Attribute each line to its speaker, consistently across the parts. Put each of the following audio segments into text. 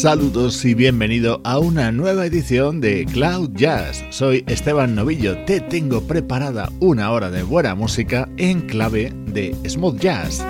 Speaker 1: Saludos y bienvenido a una nueva edición de Cloud Jazz. Soy Esteban Novillo, te tengo preparada una hora de buena música en clave de smooth jazz.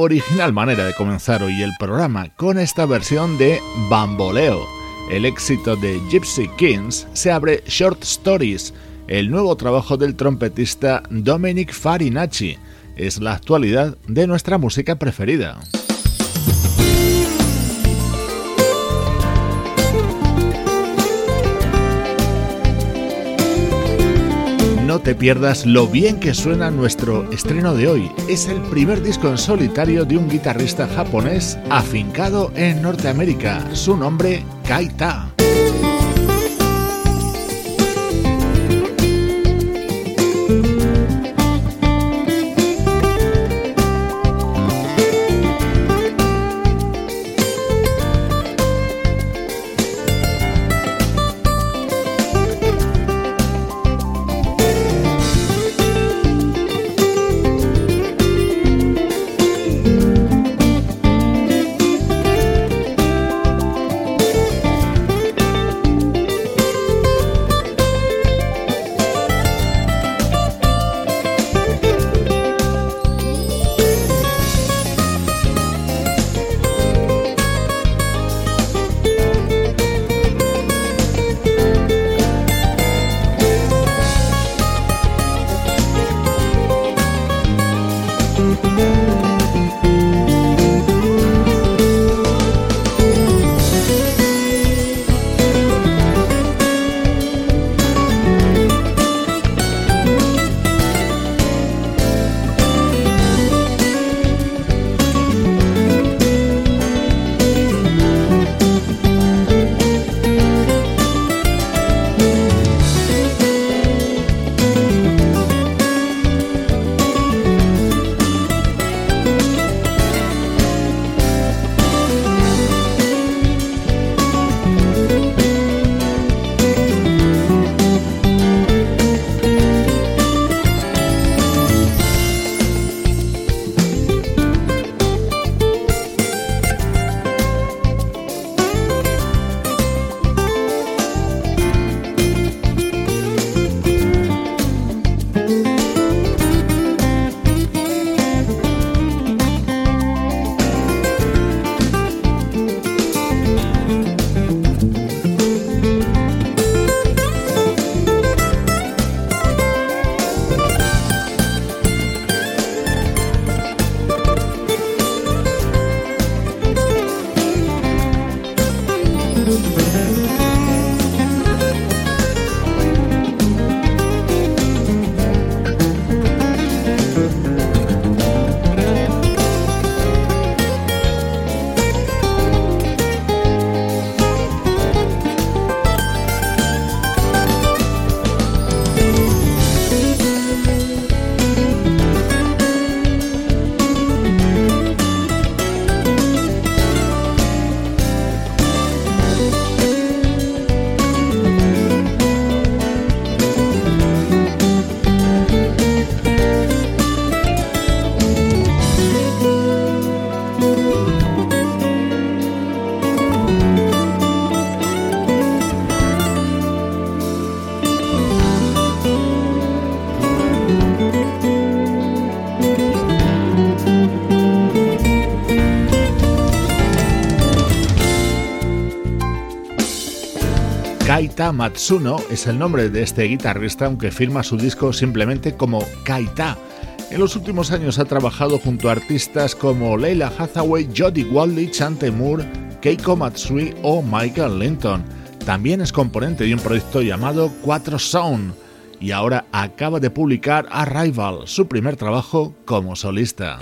Speaker 1: Original manera de comenzar hoy el programa con esta versión de Bamboleo. El éxito de Gypsy Kings se abre Short Stories, el nuevo trabajo del trompetista Dominic Farinacci. Es la actualidad de nuestra música preferida. Te pierdas lo bien que suena nuestro estreno de hoy. Es el primer disco en solitario de un guitarrista japonés afincado en Norteamérica. Su nombre, Kaita. Kaita Matsuno es el nombre de este guitarrista, aunque firma su disco simplemente como Kaita. En los últimos años ha trabajado junto a artistas como Leila Hathaway, Jody Waldlich, Chante Moore, Keiko Matsui o Michael Linton. También es componente de un proyecto llamado Cuatro Sound y ahora acaba de publicar Arrival, su primer trabajo como solista.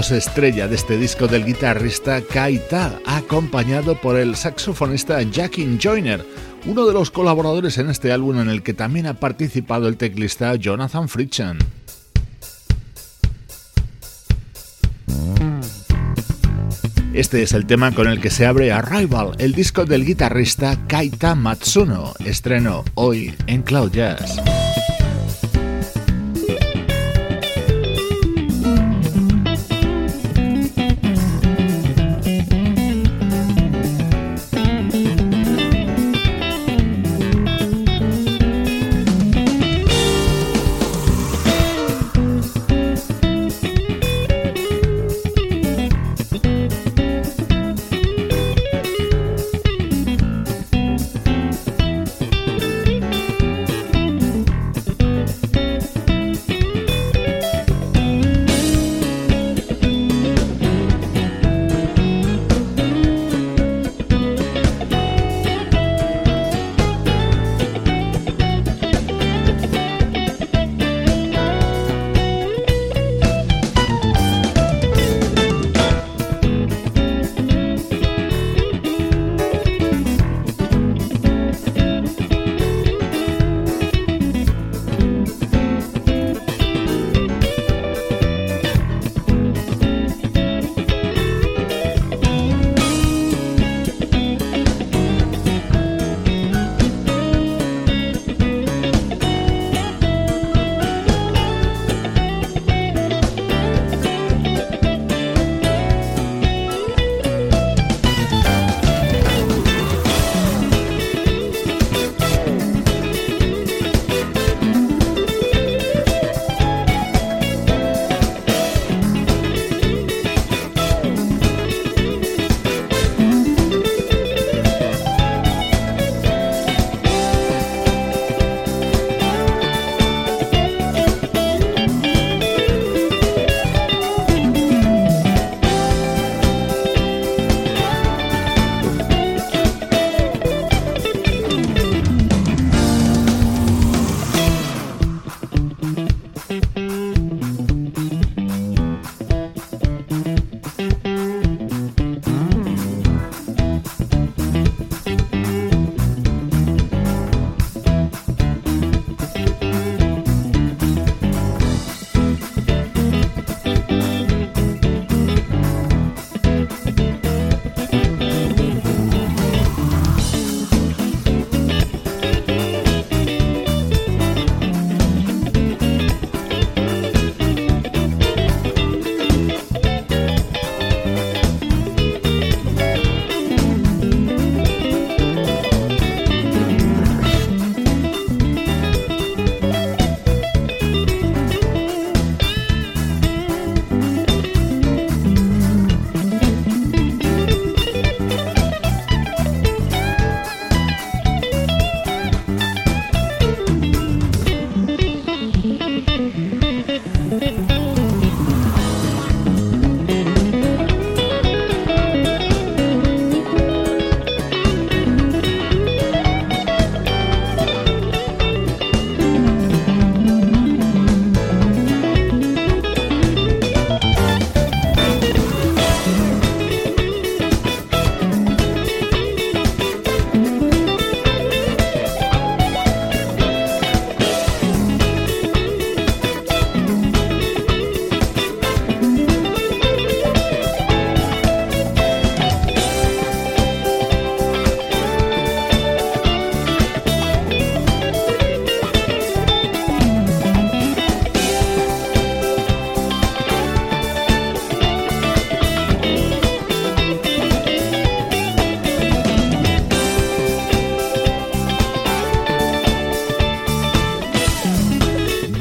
Speaker 1: Estrella de este disco del guitarrista Kaita, acompañado por el saxofonista Jackie Joyner, uno de los colaboradores en este álbum en el que también ha participado el teclista Jonathan Fritchen. Este es el tema con el que se abre Arrival, el disco del guitarrista Kaita Matsuno, estreno hoy en Cloud Jazz.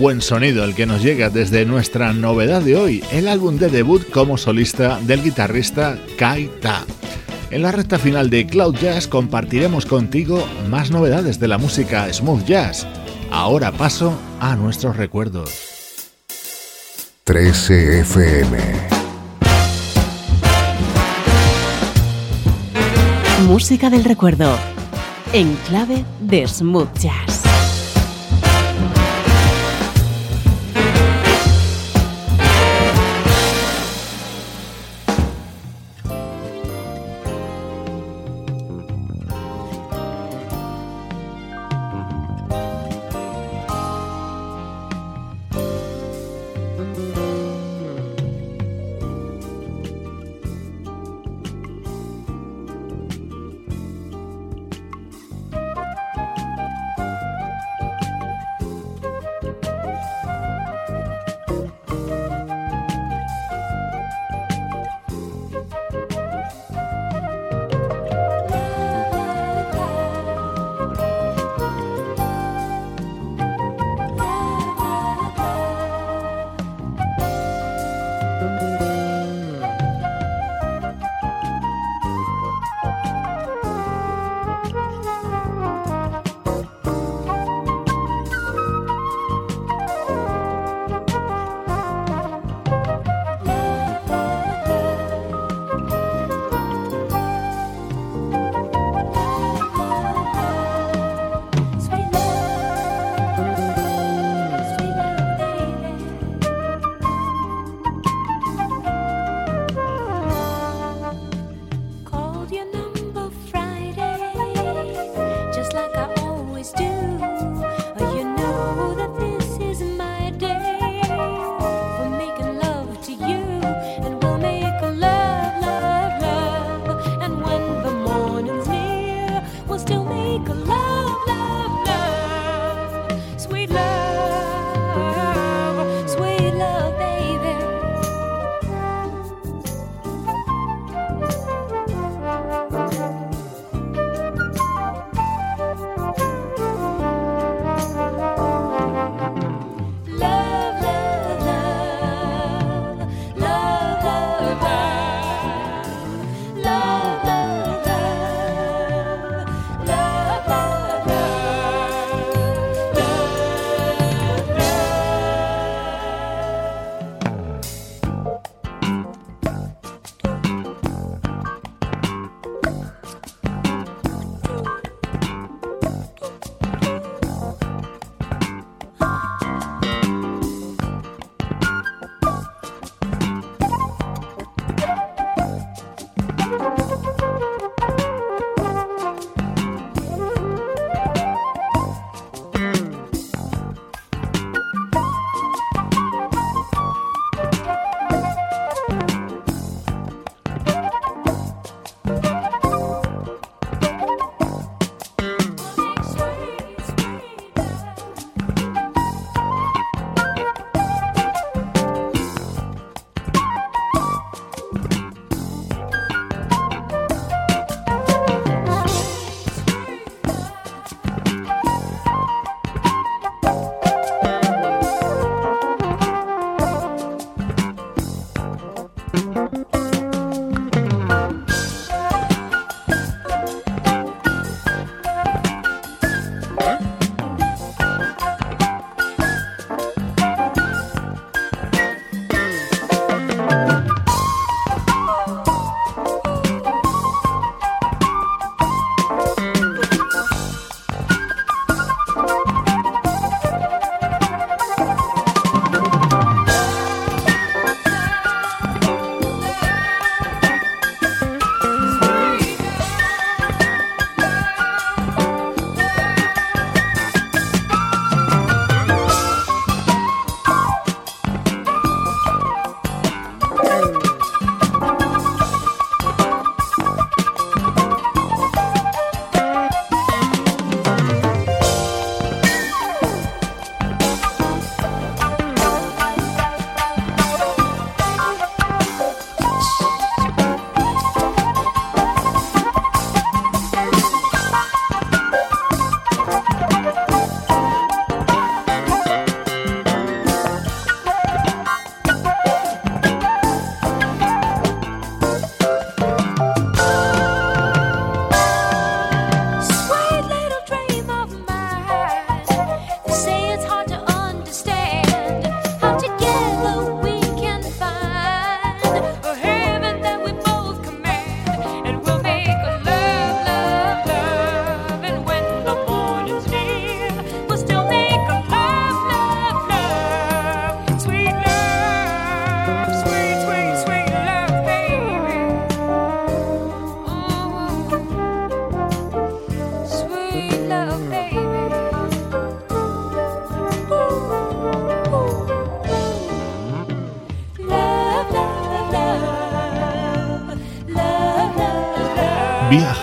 Speaker 1: Buen sonido el que nos llega desde nuestra novedad de hoy, el álbum de debut como solista del guitarrista Kai Ta. En la recta final de Cloud Jazz compartiremos contigo más novedades de la música smooth jazz. Ahora paso a nuestros recuerdos.
Speaker 2: 13 FM
Speaker 3: Música del recuerdo en clave de smooth jazz.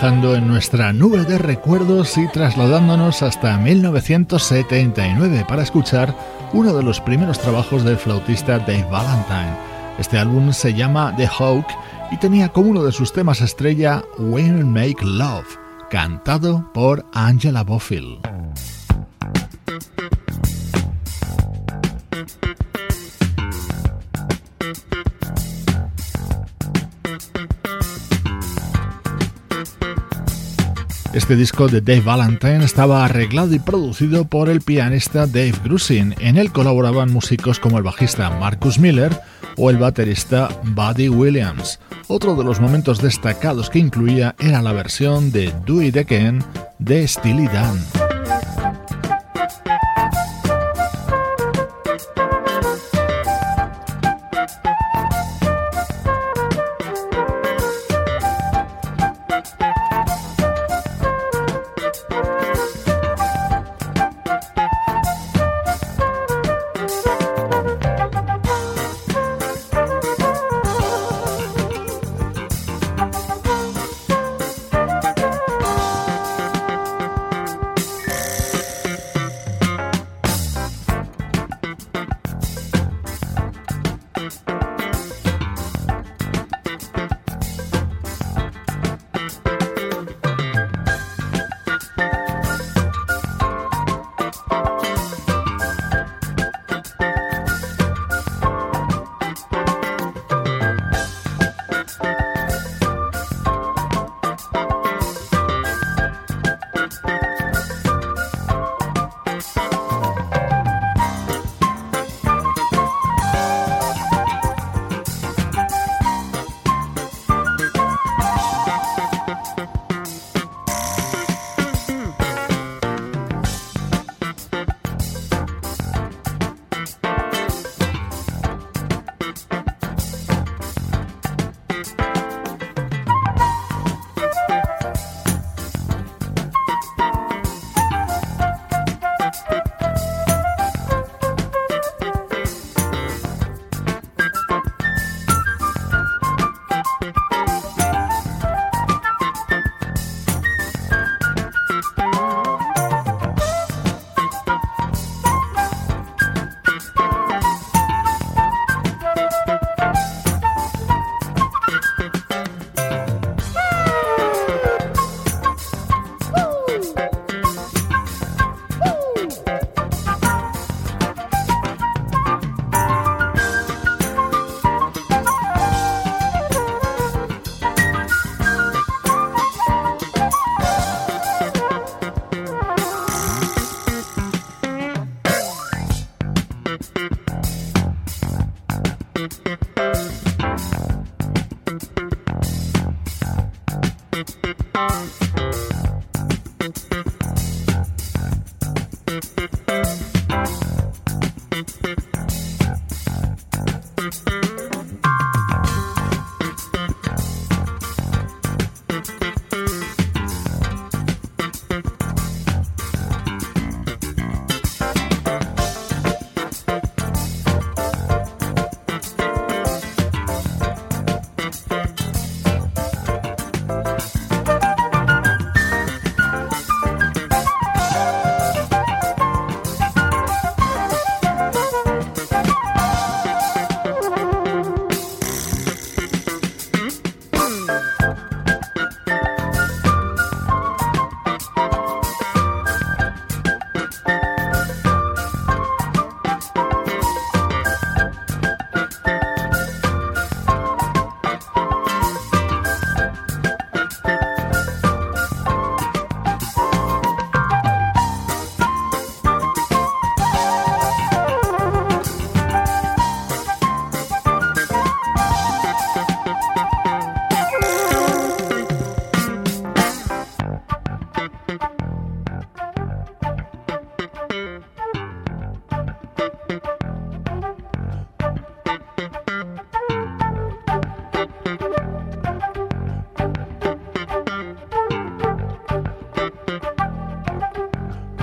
Speaker 1: Viajando en nuestra nube de recuerdos y trasladándonos hasta 1979 para escuchar uno de los primeros trabajos del flautista Dave Valentine. Este álbum se llama The Hawk y tenía como uno de sus temas estrella When Make Love, cantado por Angela Bofill. Este disco de Dave Valentine estaba arreglado y producido por el pianista Dave Grusin. En él colaboraban músicos como el bajista Marcus Miller o el baterista Buddy Williams. Otro de los momentos destacados que incluía era la versión de Do It Again de Steely Dan.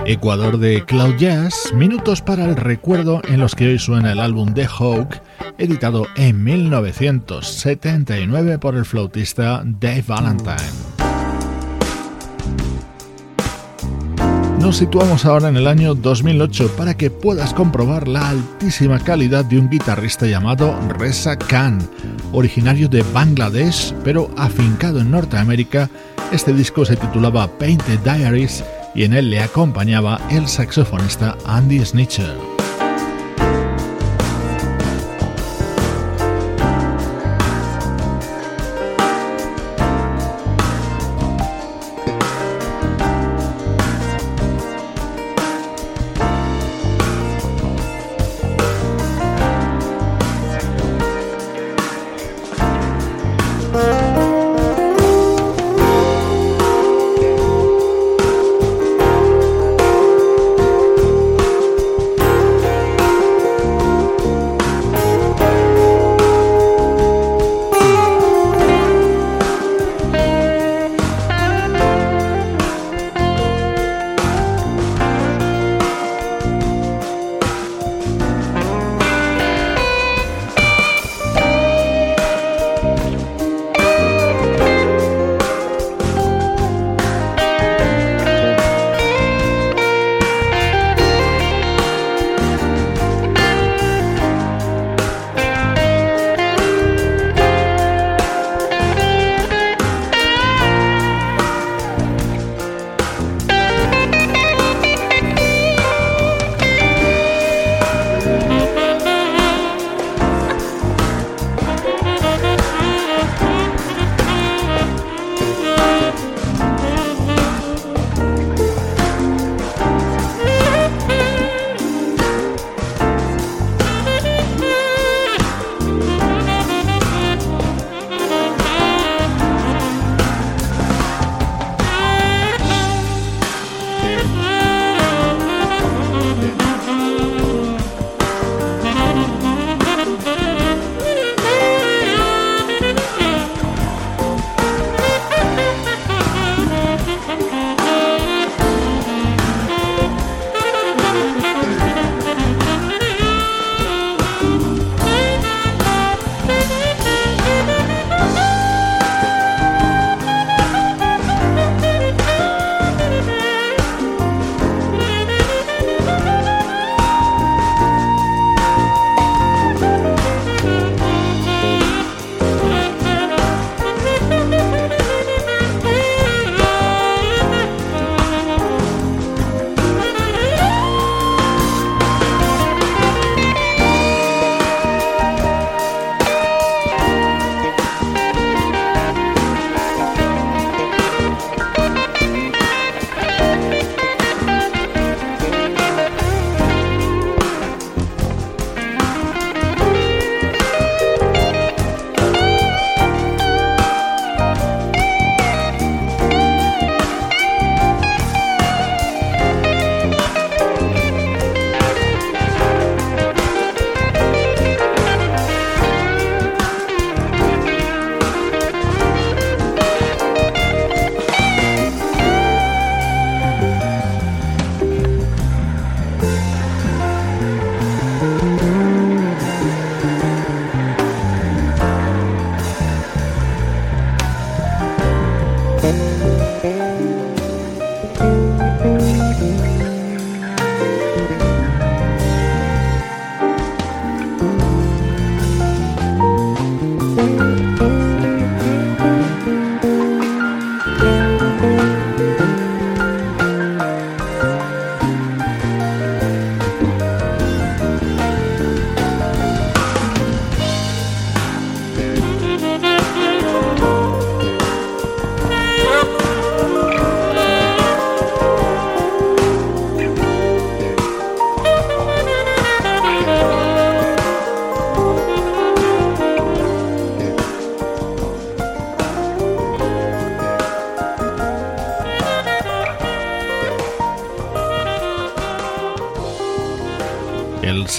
Speaker 1: Ecuador de Cloud Jazz, minutos para el recuerdo en los que hoy suena el álbum The Hawk, editado en 1979 por el flautista Dave Valentine. Nos situamos ahora en el año 2008 para que puedas comprobar la altísima calidad de un guitarrista llamado Reza Khan. Originario de Bangladesh, pero afincado en Norteamérica, este disco se titulaba Painted Diaries y en él le acompañaba el saxofonista Andy Snitcher.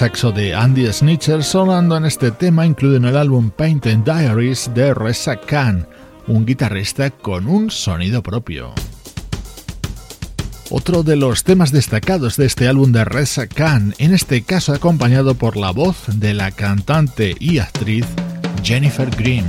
Speaker 1: Saxo de Andy Snitcher sonando en este tema incluido en el álbum Painted Diaries de Reza Khan, un guitarrista con un sonido propio. Otro de los temas destacados de este álbum de Reza Khan, en este caso acompañado por la voz de la cantante y actriz Jennifer Green.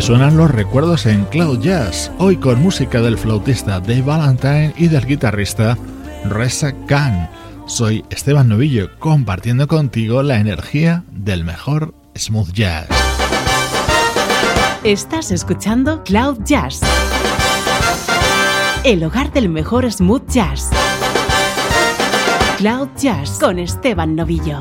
Speaker 1: Suenan los recuerdos en Cloud Jazz, hoy con música del flautista Dave Valentine y del guitarrista Reza Khan. Soy Esteban Novillo compartiendo contigo la energía del mejor smooth jazz.
Speaker 3: Estás escuchando Cloud Jazz, el hogar del mejor smooth jazz. Cloud Jazz con Esteban Novillo.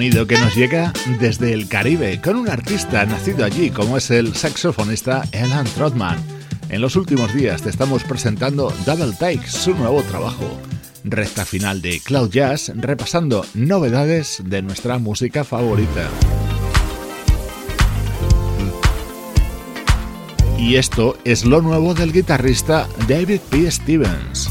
Speaker 1: Sonido que nos llega desde el Caribe con un artista nacido allí como es el saxofonista Alan Trotman. En los últimos días te estamos presentando Double Take, su nuevo trabajo. Recta final de Cloud Jazz, repasando novedades de nuestra música favorita. Y esto es lo nuevo del guitarrista David P. Stevens.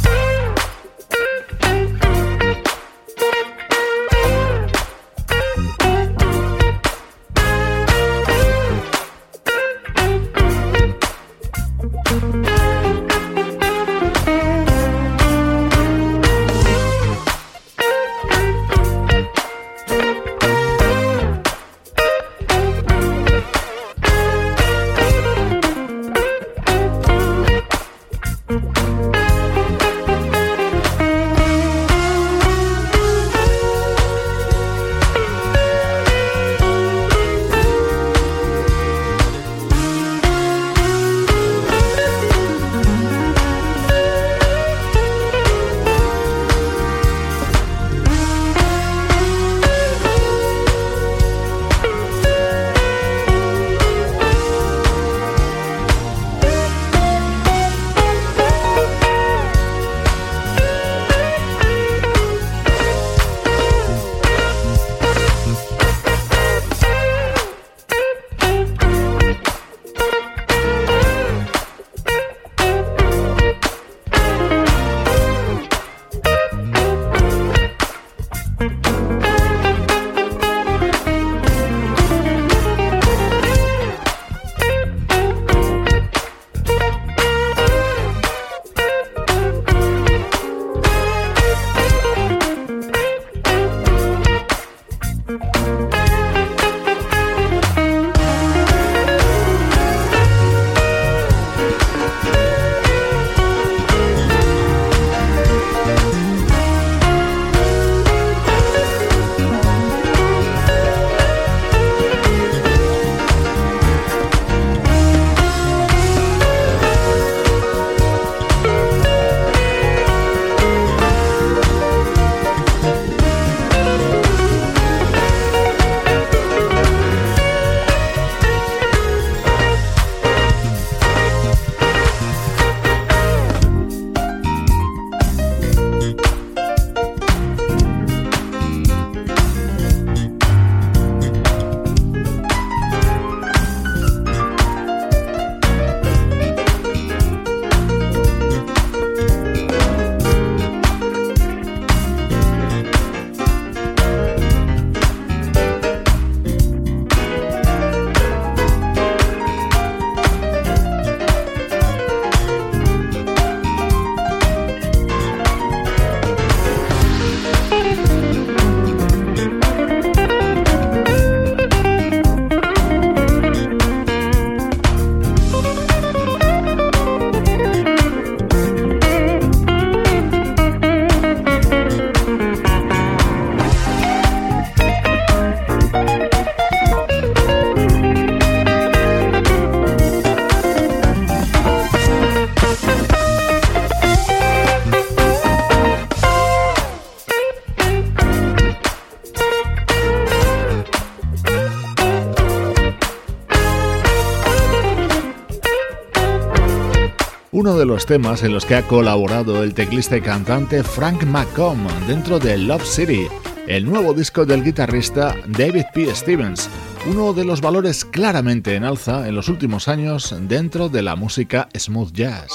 Speaker 1: De los temas en los que ha colaborado el teclista y cantante Frank McComb dentro de Love City, el nuevo disco del guitarrista David P. Stevens, uno de los valores claramente en alza en los últimos años dentro de la música smooth jazz.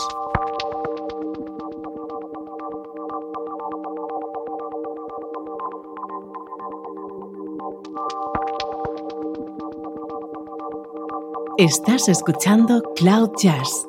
Speaker 3: Estás escuchando Cloud Jazz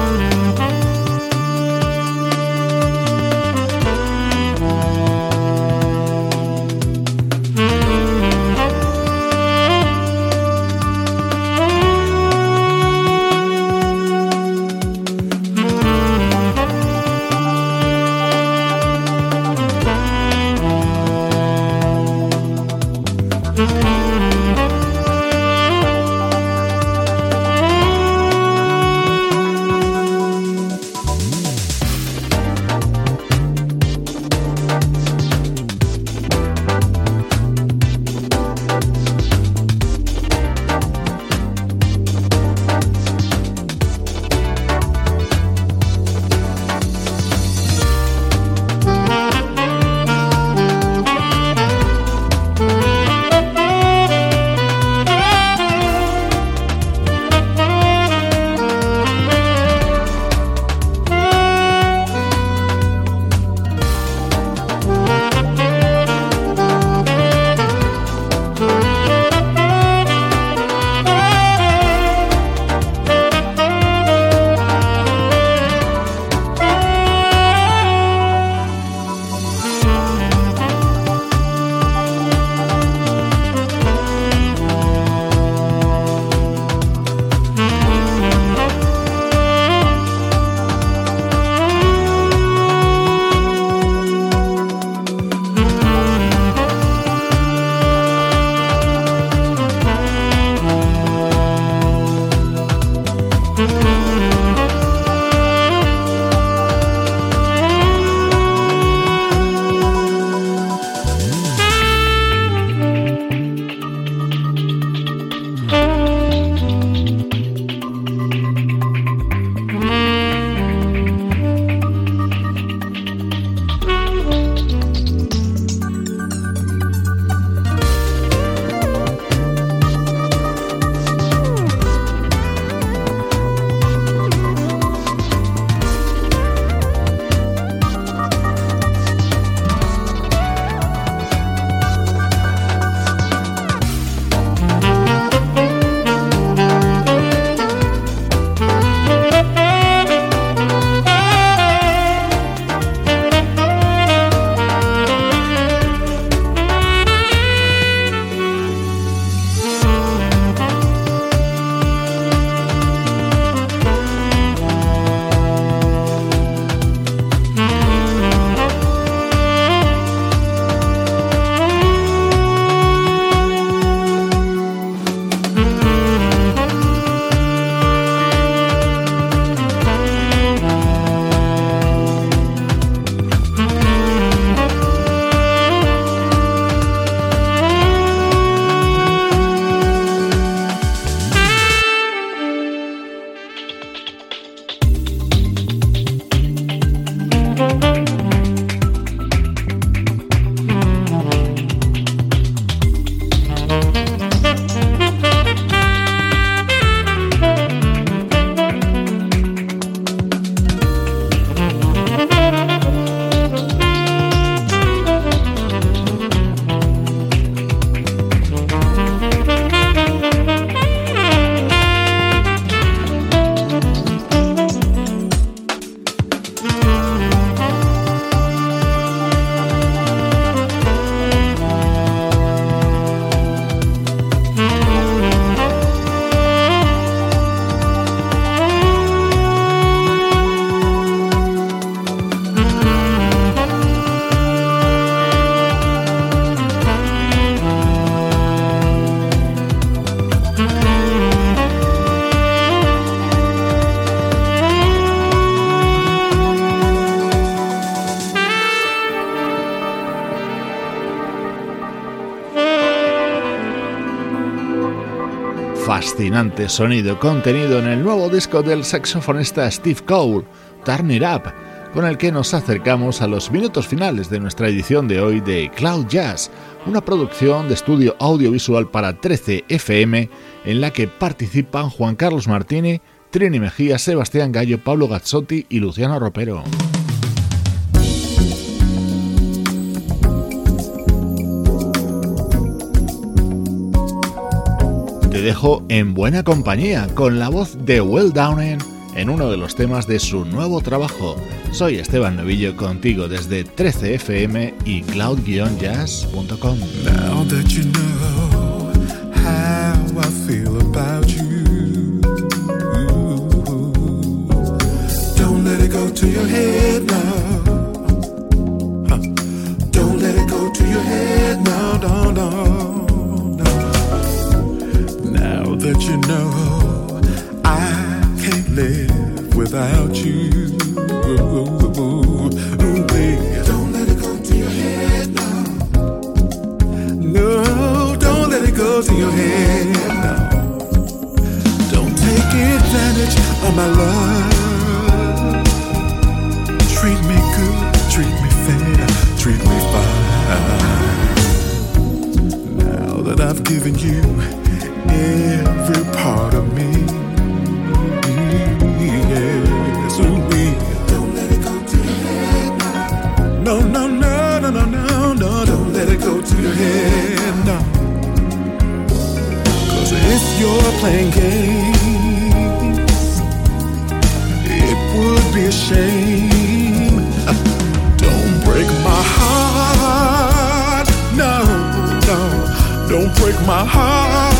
Speaker 1: Sonido contenido en el nuevo disco del saxofonista Steve Cole, Turn It Up, con el que nos acercamos a los minutos finales de nuestra edición de hoy de Cloud Jazz, una producción de estudio audiovisual para 13 FM en la que participan Juan Carlos Martini, Trini Mejía, Sebastián Gallo, Pablo Gazzotti y Luciano Ropero. Dejo en buena compañía con la voz de Will Downing en uno de los temas de su nuevo trabajo. Soy Esteban Novillo contigo desde 13fm y cloud-jazz.com.
Speaker 4: Don't let it go to your head now. Don't You know I can't live without you. Don't let it go to your head now. No, don't let it go to your head now. Don't take advantage of my love. Treat me good, treat me fair, treat me fine. Now that I've given you every part of me. Yes, don't let it go to your head now. No, no, no, no, no, no, no, don't let it go to your head now. Cause if you're playing games, it would be a shame. Don't break my heart. No, no, don't break my heart.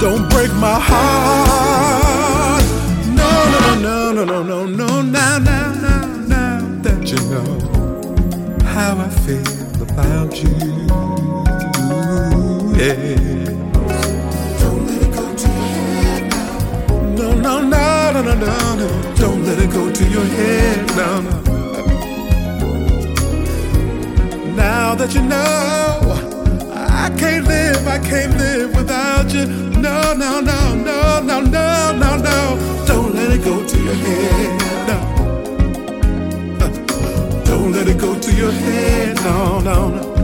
Speaker 4: Don't break my heart. No, no, no, no, no, no, no. Now, now, now, now that you know how I feel about you. Yeah. No, no, no, no, no, no, no. Don't let it go to your head. No, no. Now that you know, I can't live, I can't live without you. No, no, no, no, no, no, no, no. Don't let it go to your head. No. Uh, Don't let it go to your head. No, no, no.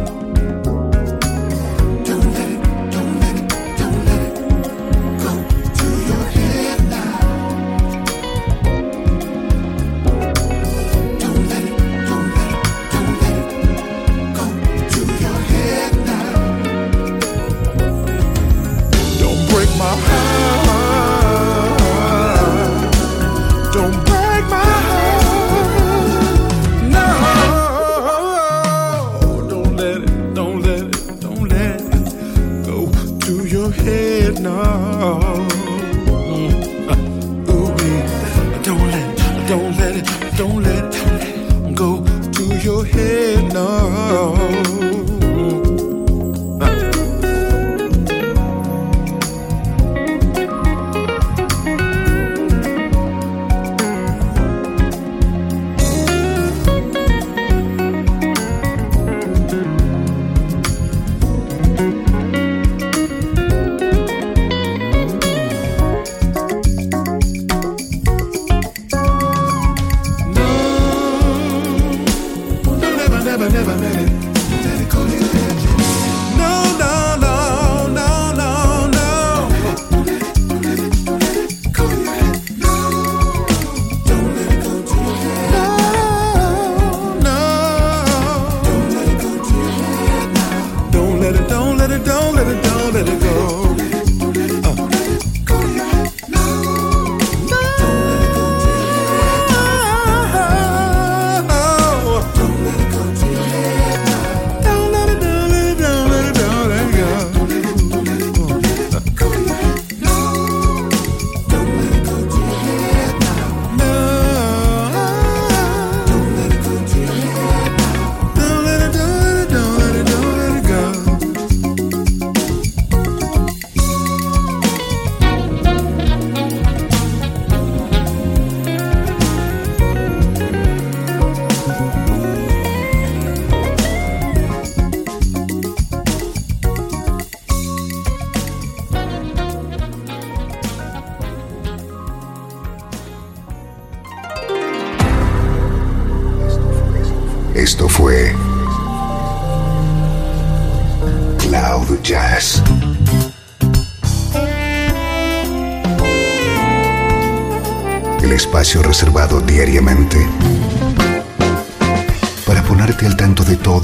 Speaker 4: never, never meant it. Let
Speaker 2: it go,